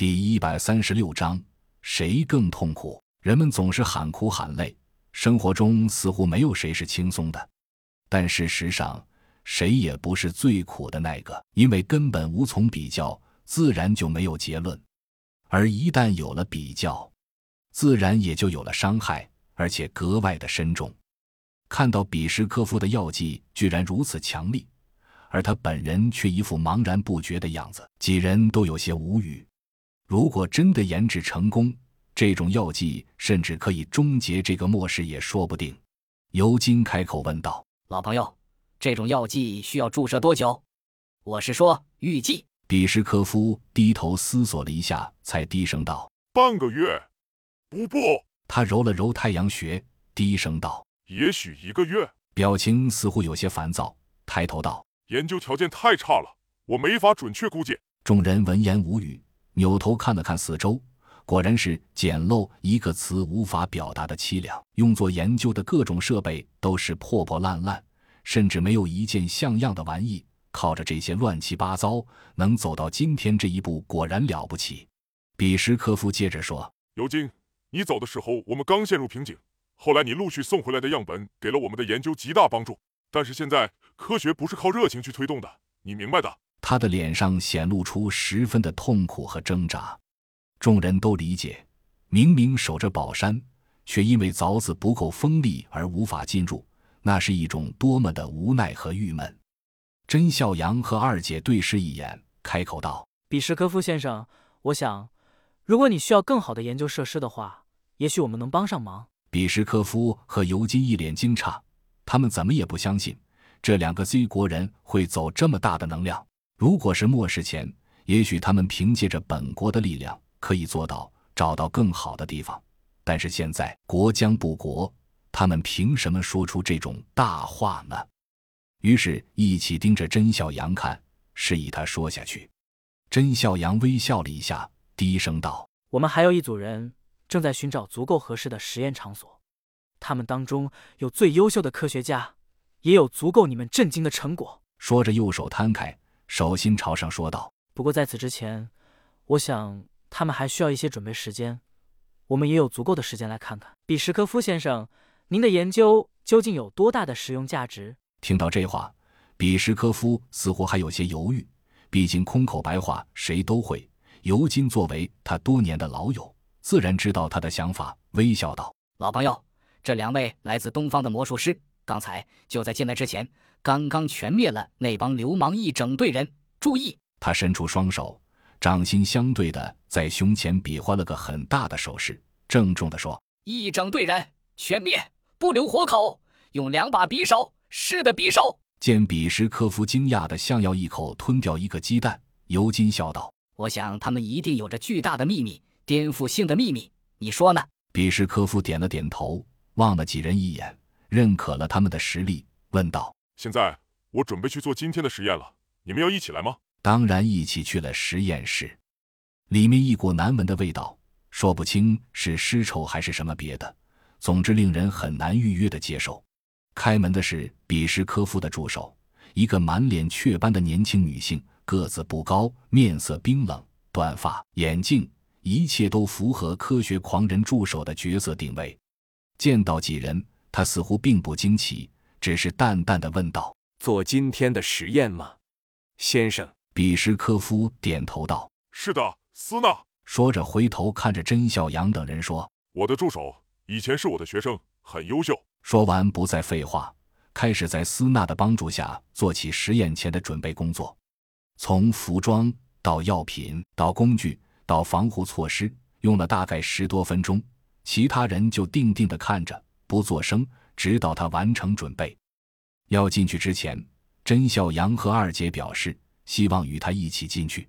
第一百三十六章，谁更痛苦？人们总是喊苦喊累，生活中似乎没有谁是轻松的。但事实上，谁也不是最苦的那个，因为根本无从比较，自然就没有结论。而一旦有了比较，自然也就有了伤害，而且格外的深重。看到比什科夫的药剂居然如此强力，而他本人却一副茫然不觉的样子，几人都有些无语。如果真的研制成功，这种药剂甚至可以终结这个末世也说不定。尤金开口问道：“老朋友，这种药剂需要注射多久？我是说预计。”比什科夫低头思索了一下，才低声道：“半个月，不不。”他揉了揉太阳穴，低声道：“也许一个月。”表情似乎有些烦躁，抬头道：“研究条件太差了，我没法准确估计。”众人闻言无语。扭头看了看四周，果然是简陋一个词无法表达的凄凉。用作研究的各种设备都是破破烂烂，甚至没有一件像样的玩意。靠着这些乱七八糟，能走到今天这一步，果然了不起。比什科夫接着说：“尤金，你走的时候，我们刚陷入瓶颈。后来你陆续送回来的样本，给了我们的研究极大帮助。但是现在，科学不是靠热情去推动的，你明白的。”他的脸上显露出十分的痛苦和挣扎，众人都理解，明明守着宝山，却因为凿子不够锋利而无法进入，那是一种多么的无奈和郁闷。甄孝阳和二姐对视一眼，开口道：“比什科夫先生，我想，如果你需要更好的研究设施的话，也许我们能帮上忙。”比什科夫和尤金一脸惊诧，他们怎么也不相信这两个 Z 国人会走这么大的能量。如果是末世前，也许他们凭借着本国的力量可以做到找到更好的地方。但是现在国将不国，他们凭什么说出这种大话呢？于是，一起盯着甄孝阳看，示意他说下去。甄孝阳微笑了一下，低声道：“我们还有一组人正在寻找足够合适的实验场所，他们当中有最优秀的科学家，也有足够你们震惊的成果。”说着，右手摊开。手心朝上说道：“不过在此之前，我想他们还需要一些准备时间。我们也有足够的时间来看看，比什科夫先生，您的研究究竟有多大的实用价值？”听到这话，比什科夫似乎还有些犹豫。毕竟空口白话谁都会。尤金作为他多年的老友，自然知道他的想法，微笑道：“老朋友，这两位来自东方的魔术师，刚才就在进来之前。”刚刚全灭了那帮流氓一整队人！注意！他伸出双手，掌心相对的在胸前比划了个很大的手势，郑重的说：“一整队人全灭，不留活口，用两把匕首！是的，匕首！”见比什科夫惊讶的像要一口吞掉一个鸡蛋，尤金笑道：“我想他们一定有着巨大的秘密，颠覆性的秘密，你说呢？”比什科夫点了点头，望了几人一眼，认可了他们的实力，问道。现在我准备去做今天的实验了，你们要一起来吗？当然，一起去了实验室。里面一股难闻的味道，说不清是尸臭还是什么别的，总之令人很难预约的接受。开门的是比什科夫的助手，一个满脸雀斑的年轻女性，个子不高，面色冰冷，短发，眼镜，一切都符合科学狂人助手的角色定位。见到几人，他似乎并不惊奇。只是淡淡的问道：“做今天的实验吗，先生？”比什科夫点头道：“是的，斯纳。”说着回头看着甄小阳等人说：“我的助手以前是我的学生，很优秀。”说完不再废话，开始在斯纳的帮助下做起实验前的准备工作，从服装到药品到工具到防护措施，用了大概十多分钟。其他人就定定的看着，不作声。直到他完成准备，要进去之前，甄孝阳和二姐表示希望与他一起进去。